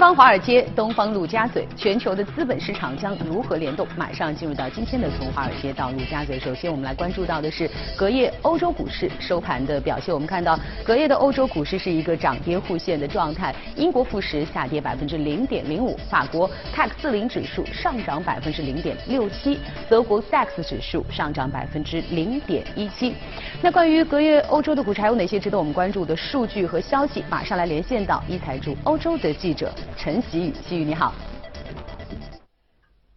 方华尔街，东方陆家嘴，全球的资本市场将如何联动？马上进入到今天的从华尔街到陆家嘴。首先，我们来关注到的是隔夜欧洲股市收盘的表现。我们看到隔夜的欧洲股市是一个涨跌互现的状态。英国富时下跌百分之零点零五，法国 CAC 四零指数上涨百分之零点六七，德国 DAX 指数上涨百分之零点一七。那关于隔夜欧洲的股市还有哪些值得我们关注的数据和消息？马上来连线到一财驻欧洲的记者。陈喜宇，喜宇你好。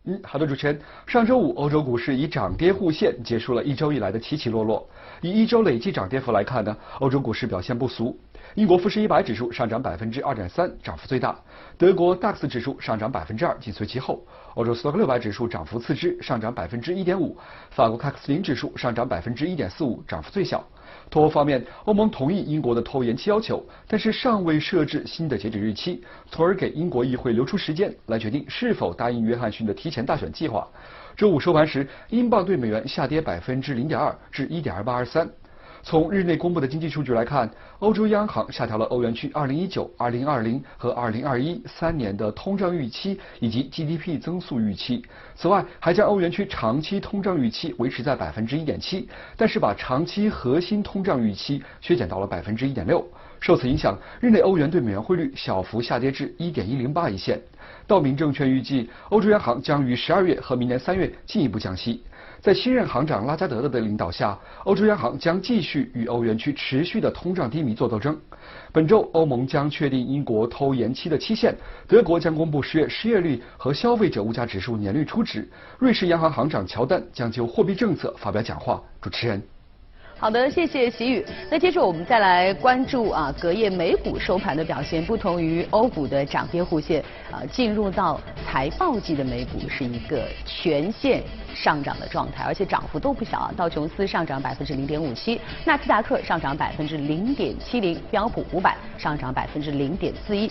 嗯，好的，主持人。上周五，欧洲股市以涨跌互现结束了一周以来的起起落落。以一周累计涨跌幅来看呢，欧洲股市表现不俗。英国富时一百指数上涨百分之二点三，涨幅最大；德国 DAX 指数上涨百分之二，紧随其后；欧洲斯托克六百指数涨幅次之，上涨百分之一点五；法国 CAC 四零指数上涨百分之一点四五，涨幅最小。脱欧方面，欧盟同意英国的脱欧延期要求，但是尚未设置新的截止日期，从而给英国议会留出时间来决定是否答应约翰逊的提前大选计划。周五收盘时，英镑对美元下跌百分之零点二，至一点二八二三。从日内公布的经济数据来看，欧洲央行下调了欧元区2019、2020和2021三年的通胀预期以及 GDP 增速预期。此外，还将欧元区长期通胀预期维持在百分之一点七，但是把长期核心通胀预期削减到了百分之一点六。受此影响，日内欧元对美元汇率小幅下跌至一点一零八一线。道明证券预计，欧洲央行将于十二月和明年三月进一步降息。在新任行长拉加德的领导下，欧洲央行将继续与欧元区持续的通胀低迷作斗争。本周，欧盟将确定英国偷延期的期限，德国将公布十月失业率和消费者物价指数年率初值，瑞士央行行长乔丹将就货币政策发表讲话。主持人。好的，谢谢习宇。那接着我们再来关注啊，隔夜美股收盘的表现。不同于欧股的涨跌互现，啊，进入到财报季的美股是一个全线上涨的状态，而且涨幅都不小啊。道琼斯上涨百分之零点五七，纳斯达克上涨百分之零点七零，标普五百上涨百分之零点四一。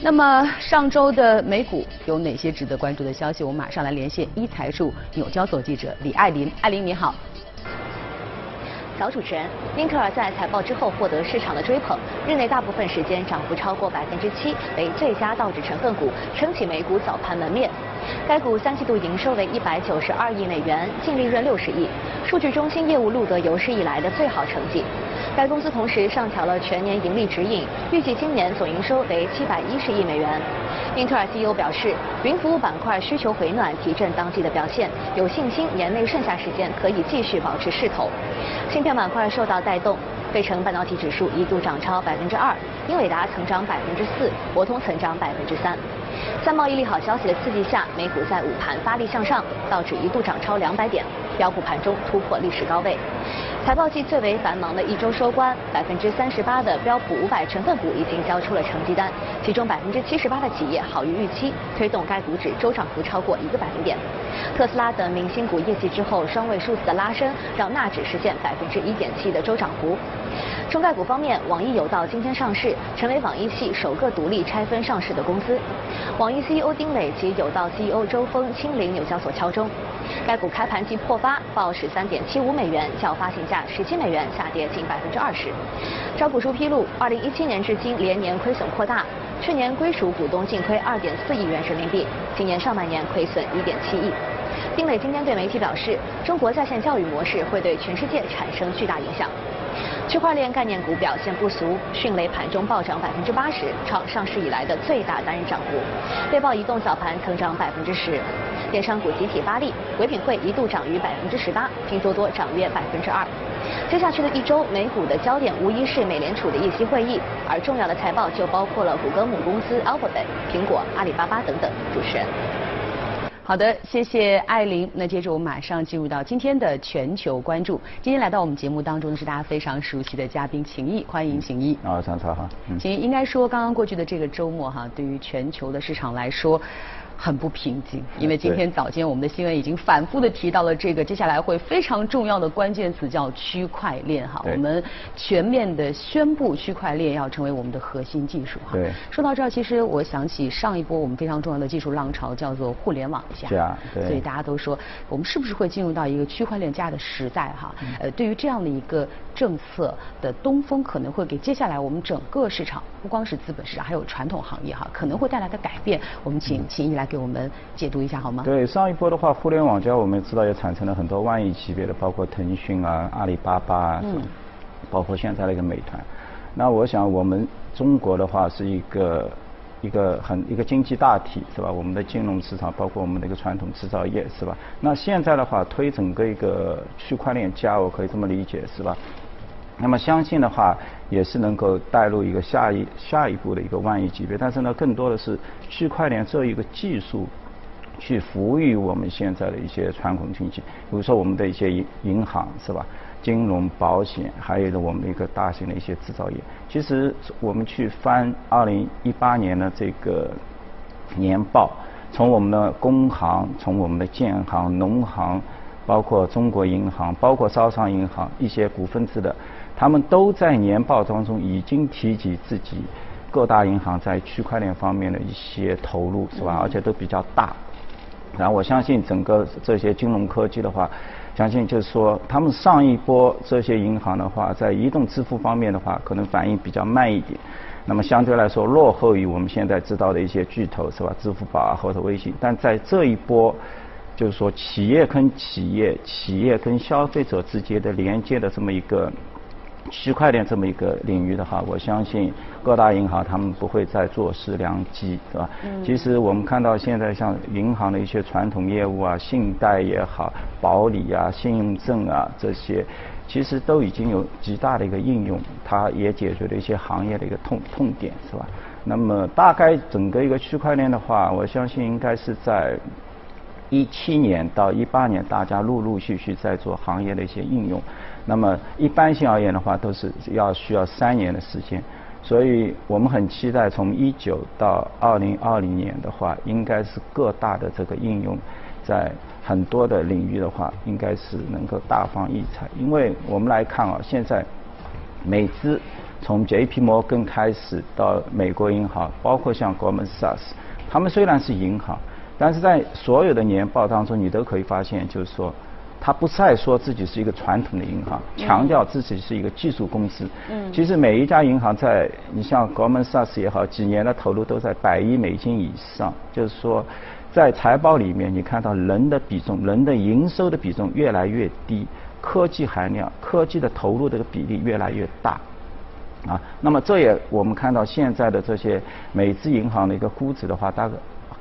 那么上周的美股有哪些值得关注的消息？我们马上来连线一财驻纽交所记者李爱林。爱林你好。早主持人，英特尔在财报之后获得市场的追捧，日内大部分时间涨幅超过百分之七，为最佳道指成分股，撑起美股早盘门面。该股三季度营收为一百九十二亿美元，净利润六十亿，数据中心业务录得有史以来的最好成绩。该公司同时上调了全年盈利指引，预计今年总营收为七百一十亿美元。英特尔 CEO 表示，云服务板块需求回暖，提振当季的表现，有信心年内剩下时间可以继续保持势头。芯片板块受到带动，费城半导体指数一度涨超百分之二，英伟达曾涨百分之四，博通曾涨百分之三。在贸易利好消息的刺激下，美股在午盘发力向上，道指一度涨超两百点，标普盘中突破历史高位。财报季最为繁忙的一周收官，百分之三十八的标普五百成分股已经交出了成绩单，其中百分之七十八的企业好于预期，推动该股指周涨幅超过一个百分点。特斯拉等明星股业绩之后双位数字的拉升，让纳指实现百分之一点七的周涨幅。中概股方面，网易有道今天上市，成为网易系首个独立拆分上市的公司。网易 CEO 丁磊及有道 CEO 周峰亲临纽交所敲钟。该股开盘即破发，报十三点七五美元，较发行价十七美元下跌近百分之二十。招股书披露，二零一七年至今连年亏损扩大，去年归属股东净亏二点四亿元人民币，今年上半年亏损一点七亿。丁磊今天对媒体表示，中国在线教育模式会对全世界产生巨大影响。区块链概念股表现不俗，迅雷盘中暴涨百分之八十，创上市以来的最大单日涨幅。猎豹移动早盘曾涨百分之十，电商股集体发力，唯品会一度涨逾百分之十八，拼多多涨约百分之二。接下去的一周，美股的焦点无疑是美联储的议息会议，而重要的财报就包括了谷歌母公司 Alphabet、苹果、阿里巴巴等等。主持人。好的，谢谢艾琳。那接着我们马上进入到今天的全球关注。今天来到我们节目当中的是大家非常熟悉的嘉宾秦毅，欢迎秦毅。啊，张超哈。秦毅，应该说刚刚过去的这个周末哈，对于全球的市场来说，很不平静，因为今天早间我们的新闻已经反复的提到了这个，接下来会非常重要的关键词叫区块链哈，我们全面的宣布区块链要成为我们的核心技术哈。对。说到这儿，其实我想起上一波我们非常重要的技术浪潮叫做互联网加，对。所以大家都说我们是不是会进入到一个区块链加的时代哈？呃，对于这样的一个政策的东风，可能会给接下来我们整个市场，不光是资本市场，还有传统行业哈，可能会带来的改变。我们请秦毅来给我们解读一下好吗？对，上一波的话，互联网加我们知道也产生了很多万亿级别的，包括腾讯啊、阿里巴巴啊，嗯，包括现在的一个美团。那我想我们中国的话是一个一个很一个经济大体是吧？我们的金融市场，包括我们的一个传统制造业是吧？那现在的话推整个一个区块链加，我可以这么理解是吧？那么相信的话，也是能够带入一个下一下一步的一个万亿级别。但是呢，更多的是区块链这一个技术，去服务于我们现在的一些传统经济，比如说我们的一些银银行是吧？金融、保险，还有的我们的一个大型的一些制造业。其实我们去翻二零一八年的这个年报，从我们的工行，从我们的建行、农行，包括中国银行，包括招商银行一些股份制的。他们都在年报当中已经提及自己各大银行在区块链方面的一些投入，是吧？而且都比较大。然后我相信整个这些金融科技的话，相信就是说，他们上一波这些银行的话，在移动支付方面的话，可能反应比较慢一点。那么相对来说，落后于我们现在知道的一些巨头，是吧？支付宝啊，或者微信。但在这一波，就是说企业跟企业、企业跟消费者之间的连接的这么一个。区块链这么一个领域的话，我相信各大银行他们不会再坐失良机，对吧？嗯。其实我们看到现在像银行的一些传统业务啊，信贷也好，保理啊，信用证啊这些，其实都已经有极大的一个应用，它也解决了一些行业的一个痛痛点，是吧？那么大概整个一个区块链的话，我相信应该是在一七年到一八年，大家陆陆续续在做行业的一些应用。那么一般性而言的话，都是要需要三年的时间，所以我们很期待从一九到二零二零年的话，应该是各大的这个应用，在很多的领域的话，应该是能够大放异彩。因为我们来看啊，现在美资从 J.P. 摩根开始到美国银行，包括像 Goldman Sachs，他们虽然是银行，但是在所有的年报当中，你都可以发现，就是说。他不再说自己是一个传统的银行，强调自己是一个技术公司。嗯，其实每一家银行在，你像 Goldman Sachs 也好，几年的投入都在百亿美金以上。就是说，在财报里面，你看到人的比重、人的营收的比重越来越低，科技含量、科技的投入这个比例越来越大。啊，那么这也我们看到现在的这些美资银行的一个估值的话，大概。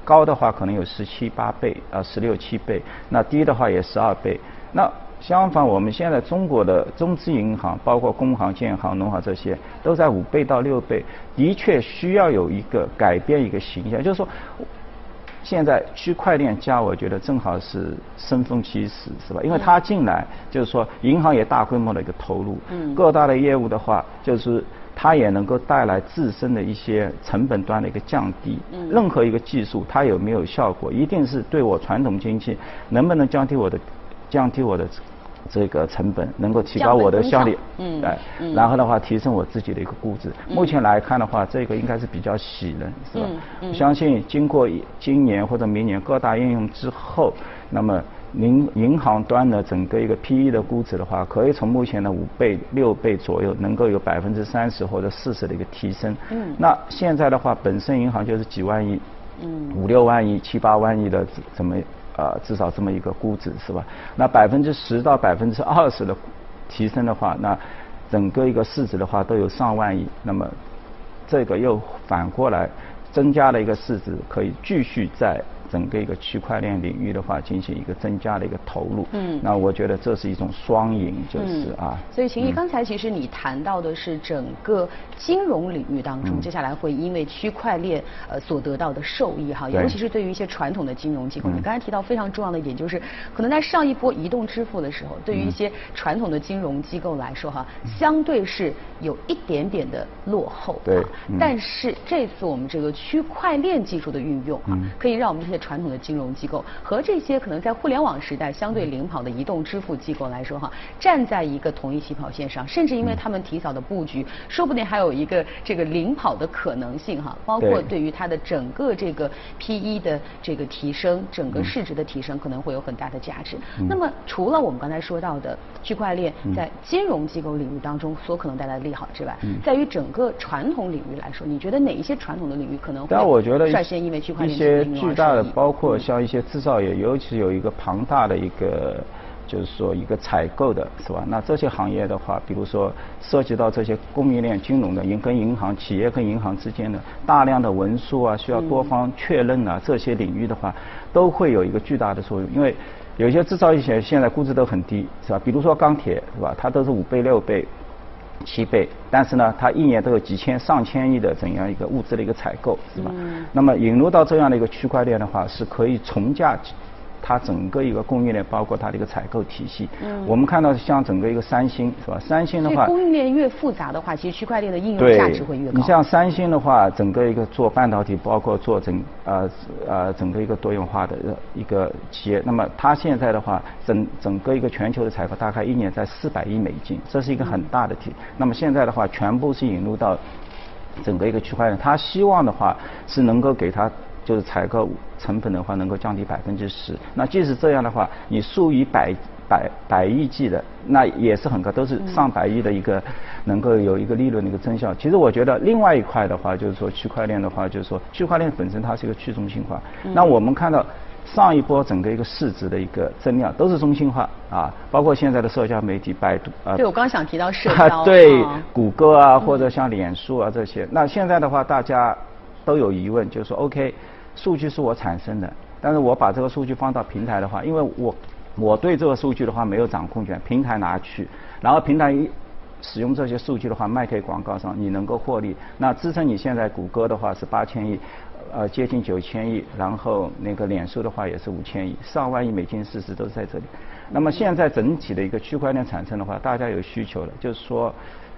高的话可能有十七八倍啊，十六七倍；那低的话也十二倍。那相反，我们现在中国的中资银行，包括工行、建行、农行这些，都在五倍到六倍。的确需要有一个改变一个形象，就是说，现在区块链加，我觉得正好是生逢其时，是吧？因为它进来，就是说银行也大规模的一个投入，嗯各大的业务的话，就是。它也能够带来自身的一些成本端的一个降低。嗯任何一个技术，它有没有效果，一定是对我传统经济能不能降低我的降低我的这个成本，能够提高我的效率。嗯。哎，然后的话，提升我自己的一个估值。目前来看的话，这个应该是比较喜人，是吧？嗯。相信经过今年或者明年各大应用之后，那么。银银行端的整个一个 PE 的估值的话，可以从目前的五倍、六倍左右，能够有百分之三十或者四十的一个提升。嗯。那现在的话，本身银行就是几万亿，嗯，五六万亿、七八万亿的怎么呃，至少这么一个估值是吧？那百分之十到百分之二十的提升的话，那整个一个市值的话都有上万亿。那么这个又反过来增加了一个市值，可以继续在。整个一个区块链领域的话，进行一个增加的一个投入。嗯，那我觉得这是一种双赢，就是啊。所以秦毅，刚才其实你谈到的是整个金融领域当中，接下来会因为区块链呃所得到的受益哈，尤其是对于一些传统的金融机构。你刚才提到非常重要的一点，就是可能在上一波移动支付的时候，对于一些传统的金融机构来说哈，相对是有一点点的落后。对。但是这次我们这个区块链技术的运用啊，可以让我们这些传统的金融机构和这些可能在互联网时代相对领跑的移动支付机构来说哈，站在一个同一起跑线上，甚至因为他们提早的布局，说不定还有一个这个领跑的可能性哈。包括对。于它的整个这个 P/E 的这个提升，整个市值的提升可能会有很大的价值。那么除了我们刚才说到的区块链在金融机构领域当中所可能带来的利好之外，在于整个传统领域来说，你觉得哪一些传统的领域可能会率先因为区块链一些巨大的，包括像一些制造业，尤其有一个庞大的一个。就是说一个采购的是吧？那这些行业的话，比如说涉及到这些供应链、金融的，银跟银行、企业跟银行之间的大量的文书啊，需要多方确认啊，这些领域的话，都会有一个巨大的作用。因为有些制造业现在估值都很低，是吧？比如说钢铁，是吧？它都是五倍、六倍、七倍，但是呢，它一年都有几千、上千亿的怎样一个物资的一个采购，是吧？那么引入到这样的一个区块链的话，是可以从价。它整个一个供应链，包括它的一个采购体系，嗯，我们看到像整个一个三星是吧？三星的话，供应链越复杂的话，其实区块链的应用价值会越高。你像三星的话，整个一个做半导体，包括做整呃呃整个一个多元化的一个企业，那么它现在的话，整整个一个全球的采购大概一年在四百亿美金，这是一个很大的体。那么现在的话，全部是引入到整个一个区块链，它希望的话是能够给它。就是采购成本的话，能够降低百分之十。那即使这样的话，你数以百百百亿计的，那也是很高，都是上百亿的一个，能够有一个利润的一个增效。其实我觉得另外一块的话，就是说区块链的话，就是说区块链本身它是一个去中心化。那我们看到上一波整个一个市值的一个增量都是中心化啊，包括现在的社交媒体，百度啊。对，我刚想提到社交。对，谷歌啊，或者像脸书啊这些。那现在的话，大家都有疑问，就是说 OK。数据是我产生的，但是我把这个数据放到平台的话，因为我我对这个数据的话没有掌控权，平台拿去，然后平台一使用这些数据的话卖给广告商，你能够获利。那支撑你现在谷歌的话是八千亿，呃接近九千亿，然后那个脸书的话也是五千亿，上万亿美金市值都是在这里。那么现在整体的一个区块链产生的话，大家有需求了，就是说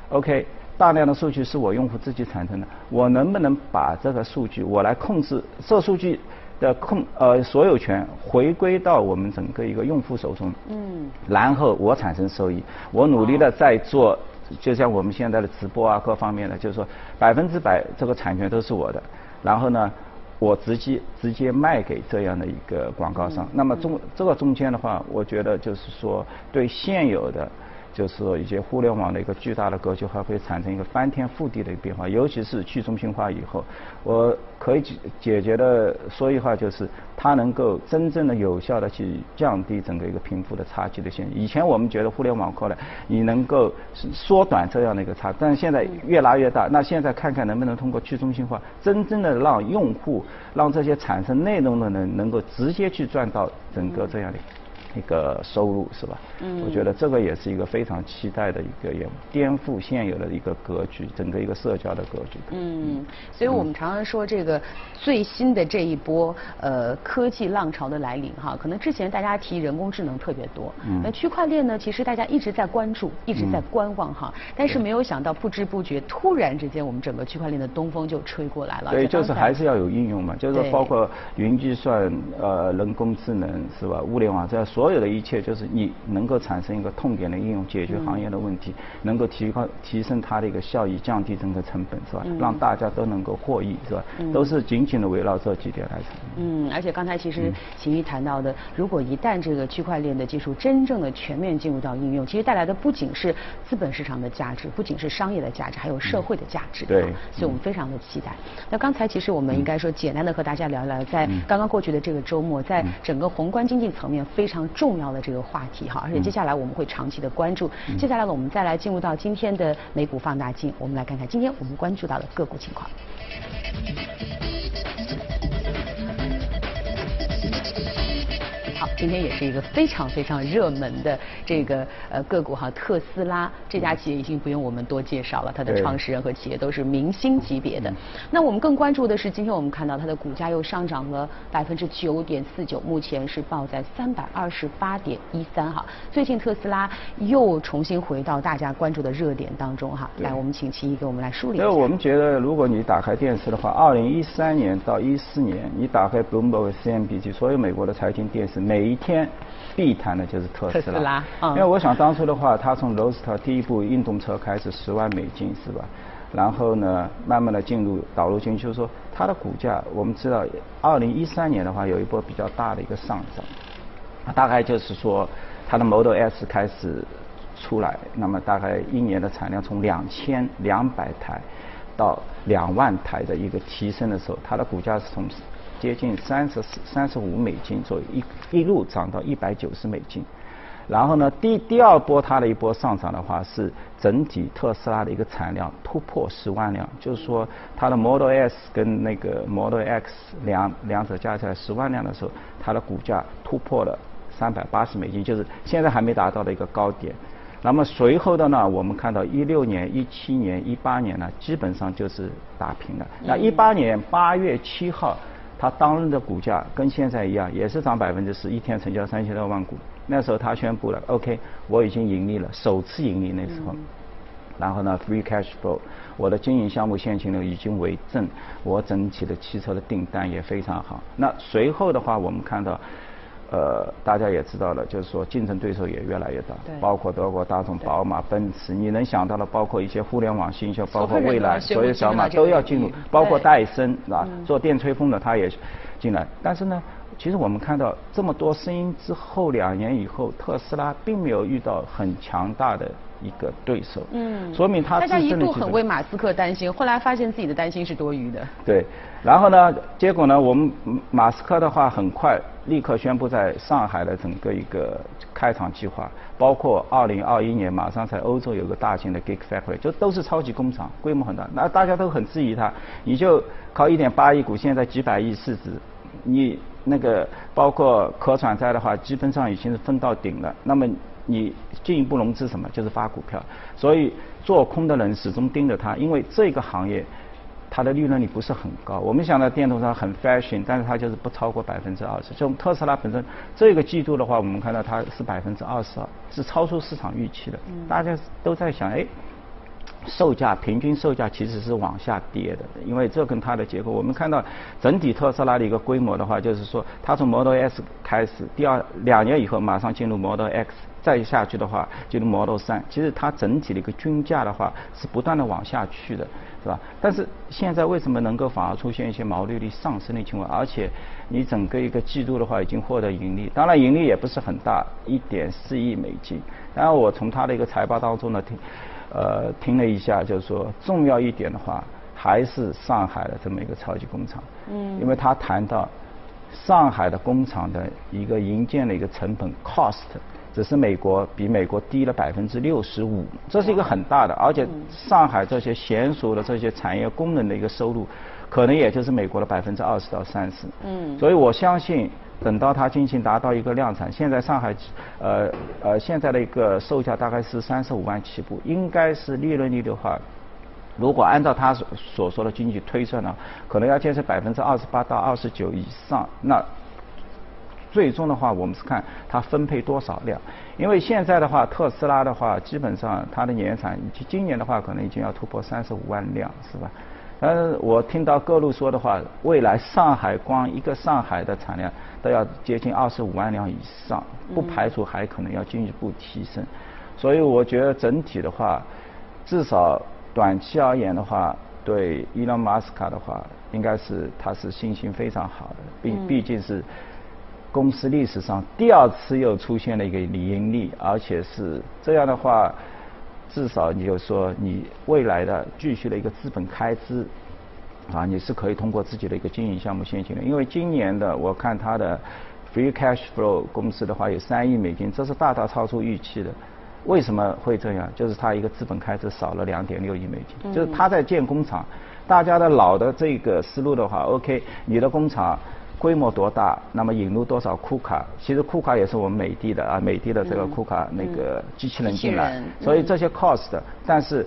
，OK。大量的数据是我用户自己产生的，我能不能把这个数据我来控制？这数据的控呃所有权回归到我们整个一个用户手中，嗯，然后我产生收益，我努力的在做，就像我们现在的直播啊各方面的，就是说百分之百这个产权都是我的，然后呢，我直接直接卖给这样的一个广告商。那么中这个中间的话，我觉得就是说对现有的。就是一些互联网的一个巨大的格局，还会产生一个翻天覆地的一个变化。尤其是去中心化以后，我可以解解决的说一话就是，它能够真正的有效的去降低整个一个贫富的差距的现象。以前我们觉得互联网过来，你能够缩短这样的一个差，但是现在越拉越大。那现在看看能不能通过去中心化，真正的让用户，让这些产生内容的人能够直接去赚到整个这样的。一个收入是吧？嗯，我觉得这个也是一个非常期待的一个业务，颠覆现有的一个格局，整个一个社交的格局。嗯，所以我们常常说这个最新的这一波呃科技浪潮的来临哈，可能之前大家提人工智能特别多，嗯，那区块链呢，其实大家一直在关注，一直在观望哈，但是没有想到不知不觉突然之间我们整个区块链的东风就吹过来了。对，就是还是要有应用嘛，就是包括云计算、呃人工智能是吧？物联网这样说。所有的一切就是你能够产生一个痛点的应用，解决行业的问题，能够提高提升它的一个效益，降低整个成本，是吧？让大家都能够获益，是吧？都是紧紧的围绕这几点来成。嗯，而且刚才其实秦毅谈到的，如果一旦这个区块链的技术真正的全面进入到应用，其实带来的不仅是资本市场的价值，不仅是商业的价值，还有社会的价值。对，所以我们非常的期待。那刚才其实我们应该说简单的和大家聊聊，在刚刚过去的这个周末，在整个宏观经济层面非常。重要的这个话题哈，而且接下来我们会长期的关注。接下来呢，我们再来进入到今天的美股放大镜，我们来看看今天我们关注到的个股情况。今天也是一个非常非常热门的这个呃个股哈，特斯拉这家企业已经不用我们多介绍了，它的创始人和企业都是明星级别的。那我们更关注的是，今天我们看到它的股价又上涨了百分之九点四九，目前是报在三百二十八点一三哈。最近特斯拉又重新回到大家关注的热点当中哈。来，我们请齐一给我们来梳理一下。我们觉得，如果你打开电视的话，二零一三年到一四年，你打开 Bloomberg、CNBC 所有美国的财经电视，每一天必谈的就是特斯拉。因为我想当初的话，他从 r o s t e r 第一部运动车开始十万美金是吧？然后呢，慢慢的进入导入进去，就是说它的股价，我们知道二零一三年的话有一波比较大的一个上涨，大概就是说它的 Model S 开始出来，那么大概一年的产量从两千两百台到两万台的一个提升的时候，它的股价是从接近三十四、三十五美金左右一一路涨到一百九十美金。然后呢，第第二波它的一波上涨的话，是整体特斯拉的一个产量突破十万辆，就是说它的 Model S 跟那个 Model X 两两者加起来十万辆的时候，它的股价突破了三百八十美金，就是现在还没达到的一个高点。那么随后的呢，我们看到一六年、一七年、一八年呢，基本上就是打平了。那一八年八月七号，它当日的股价跟现在一样，也是涨百分之十，一天成交三千多万股。那时候他宣布了，OK，我已经盈利了，首次盈利那时候。然后呢，free cash flow，我的经营项目现金流已经为正，我整体的汽车的订单也非常好。那随后的话，我们看到，呃，大家也知道了，就是说竞争对手也越来越大，包括德国大众、宝马、奔驰，你能想到的，包括一些互联网新秀，包括未来，所有小马都要进入，包括戴森啊，做电吹风的他也进来，但是呢。其实我们看到这么多声音之后，两年以后，特斯拉并没有遇到很强大的一个对手，嗯，说明他大家一度很为马斯克担心，后来发现自己的担心是多余的。对，然后呢，结果呢，我们马斯克的话很快立刻宣布在上海的整个一个开厂计划，包括二零二一年马上在欧洲有个大型的 Gigafactory，就都是超级工厂，规模很大。那大家都很质疑他，你就靠一点八亿股，现在几百亿市值，你。那个包括可转债的话，基本上已经是分到顶了。那么你进一步融资什么？就是发股票。所以做空的人始终盯着它，因为这个行业它的利润率不是很高。我们想到电动车很 fashion，但是它就是不超过百分之二十。就特斯拉本身这个季度的话，我们看到它是百分之二十二，是超出市场预期的。大家都在想，哎。售价平均售价其实是往下跌的，因为这跟它的结构，我们看到整体特斯拉的一个规模的话，就是说它从 Model S 开始，第二两年以后马上进入 Model X，再下去的话进入 Model 3，其实它整体的一个均价的话是不断的往下去的，是吧？但是现在为什么能够反而出现一些毛利率上升的情况？而且你整个一个季度的话已经获得盈利，当然盈利也不是很大，一点四亿美金。然后我从它的一个财报当中呢听。呃，听了一下，就是说重要一点的话，还是上海的这么一个超级工厂。嗯。因为他谈到上海的工厂的一个营建的一个成本 cost，只是美国比美国低了百分之六十五，这是一个很大的，而且上海这些娴熟的这些产业工人的一个收入，可能也就是美国的百分之二十到三十。嗯。所以我相信。等到它进行达到一个量产，现在上海，呃呃，现在的一个售价大概是三十五万起步，应该是利润率的话，如果按照他所所说的经济推算呢，可能要建设百分之二十八到二十九以上。那最终的话，我们是看它分配多少量，因为现在的话，特斯拉的话，基本上它的年产，今年的话可能已经要突破三十五万辆，是吧？但是我听到各路说的话，未来上海光一个上海的产量。都要接近二十五万辆以上，不排除还可能要进一步提升。所以我觉得整体的话，至少短期而言的话，对伊隆马斯卡的话，应该是他是信心非常好的。毕毕竟是公司历史上第二次又出现了一个理盈利，而且是这样的话，至少你就说你未来的继续的一个资本开支。啊，你是可以通过自己的一个经营项目现金的，因为今年的我看它的 free cash flow 公司的话有三亿美金，这是大大超出预期的。为什么会这样？就是它一个资本开支少了两点六亿美金，就是它在建工厂。大家的老的这个思路的话，OK，你的工厂规模多大，那么引入多少库卡？其实库卡也是我们美的的啊，美的的这个库卡那个机器人进来，所以这些 cost，但是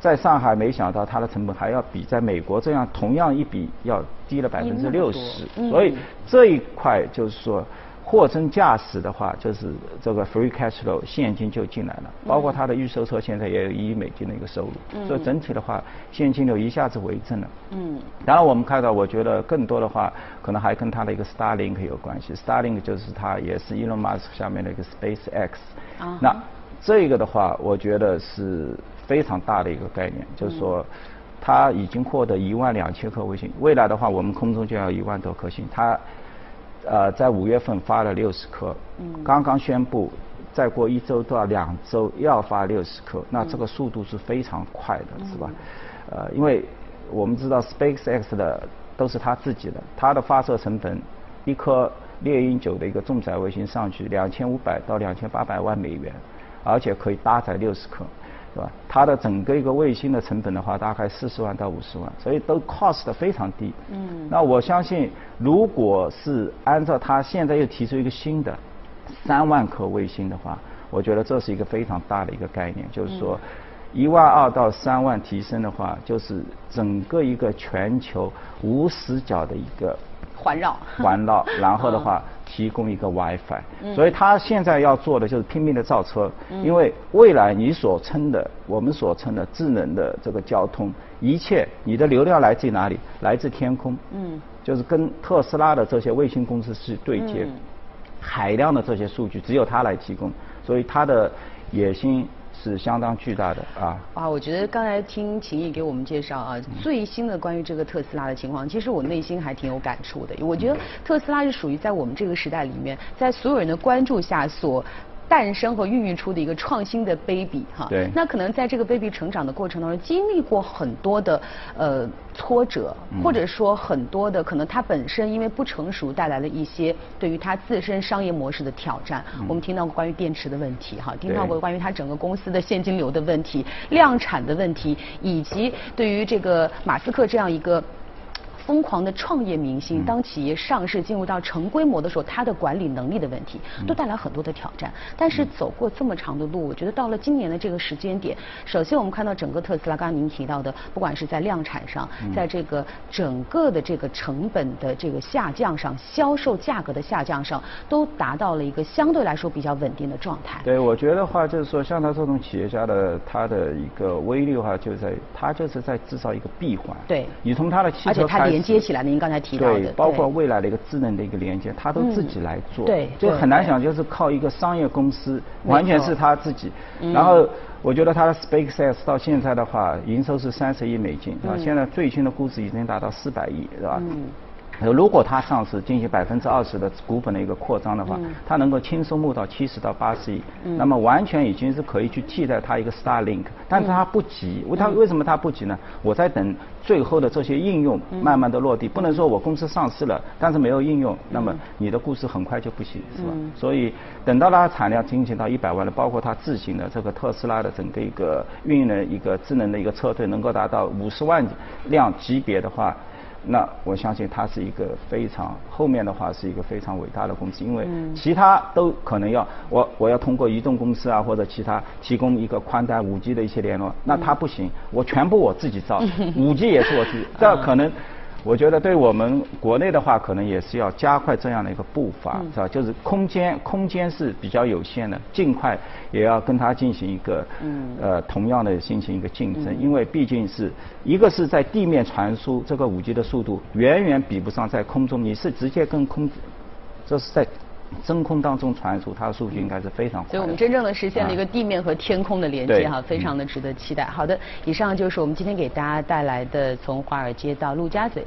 在上海没想到它的成本还要比在美国这样同样一笔要低了百分之六十，所以这一块就是说。货真价实的话，就是这个 free cash flow 现金就进来了，包括它的预售车现在也有一亿美金的一个收入，所以整体的话现金流一下子为正了。嗯，当然我们看到，我觉得更多的话可能还跟它的一个 Starlink 有关系，Starlink 就是它也是 Elon Musk 下面的一个 SpaceX。啊。那这个的话，我觉得是非常大的一个概念，就是说它已经获得一万两千颗卫星，未来的话我们空中就要一万多颗星，它。呃，在五月份发了六十颗，刚刚宣布，再过一周到两周要发六十颗，那这个速度是非常快的，是吧？呃，因为我们知道 SpaceX 的都是他自己的，它的发射成本，一颗猎鹰九的一个重载卫星上去两千五百到两千八百万美元，而且可以搭载六十颗。是吧？它的整个一个卫星的成本的话，大概四十万到五十万，所以都 cost 非常低。嗯。那我相信，如果是按照它现在又提出一个新的三万颗卫星的话，我觉得这是一个非常大的一个概念，就是说一万二到三万提升的话，就是整个一个全球无死角的一个环绕环绕，然后的话。提供一个 WiFi，所以他现在要做的就是拼命的造车，因为未来你所称的我们所称的智能的这个交通，一切你的流量来自于哪里？来自天空，嗯，就是跟特斯拉的这些卫星公司去对接，海量的这些数据只有他来提供，所以他的野心。是相当巨大的啊！啊，我觉得刚才听秦毅给我们介绍啊，最新的关于这个特斯拉的情况，其实我内心还挺有感触的。我觉得特斯拉是属于在我们这个时代里面，在所有人的关注下所。诞生和孕育出的一个创新的 baby 哈，对，那可能在这个 baby 成长的过程当中，经历过很多的呃挫折，或者说很多的可能它本身因为不成熟带来了一些对于它自身商业模式的挑战。我们听到过关于电池的问题哈，听到过关于它整个公司的现金流的问题、量产的问题，以及对于这个马斯克这样一个。疯狂的创业明星，当企业上市进入到成规模的时候，他的管理能力的问题，都带来很多的挑战。但是走过这么长的路，我觉得到了今年的这个时间点，首先我们看到整个特斯拉，刚刚您提到的，不管是在量产上，在这个整个的这个成本的这个下降上，销售价格的下降上，都达到了一个相对来说比较稳定的状态。对，我觉得话就是说，像他这种企业家的，他的一个威力的话，就在他就是在制造一个闭环。对，你从他的汽车开。接起来，您刚才提到的，对，包括未来的一个智能的一个连接，他都自己来做，对，就很难想，就是靠一个商业公司，完全是他自己。然后，我觉得他的 SpaceX 到现在的话，营收是三十亿美金，啊，现在最新的估值已经达到四百亿，是吧？如果它上市进行百分之二十的股本的一个扩张的话，它能够轻松募到七十到八十亿，那么完全已经是可以去替代它一个 Starlink，但是它不急，为它为什么它不急呢？我在等最后的这些应用慢慢的落地，不能说我公司上市了，但是没有应用，那么你的故事很快就不行，是吧？所以等到它产量进行到一百万了，包括它自行的这个特斯拉的整个一个运营的一个智能的一个车队能够达到五十万辆级别的话。那我相信它是一个非常后面的话是一个非常伟大的公司，因为其他都可能要我我要通过移动公司啊或者其他提供一个宽带五 G 的一些联络，那它不行，我全部我自己造，五 G 也是我自己，这可能。我觉得对我们国内的话，可能也是要加快这样的一个步伐，是吧？就是空间空间是比较有限的，尽快也要跟它进行一个呃同样的进行一个竞争，因为毕竟是一个是在地面传输这个五 G 的速度远远比不上在空中，你是直接跟空，这是在。真空当中传输，它的数据应该是非常快。所以我们真正的实现了一个地面和天空的连接哈，非常的值得期待。好的，以上就是我们今天给大家带来的从华尔街到陆家嘴。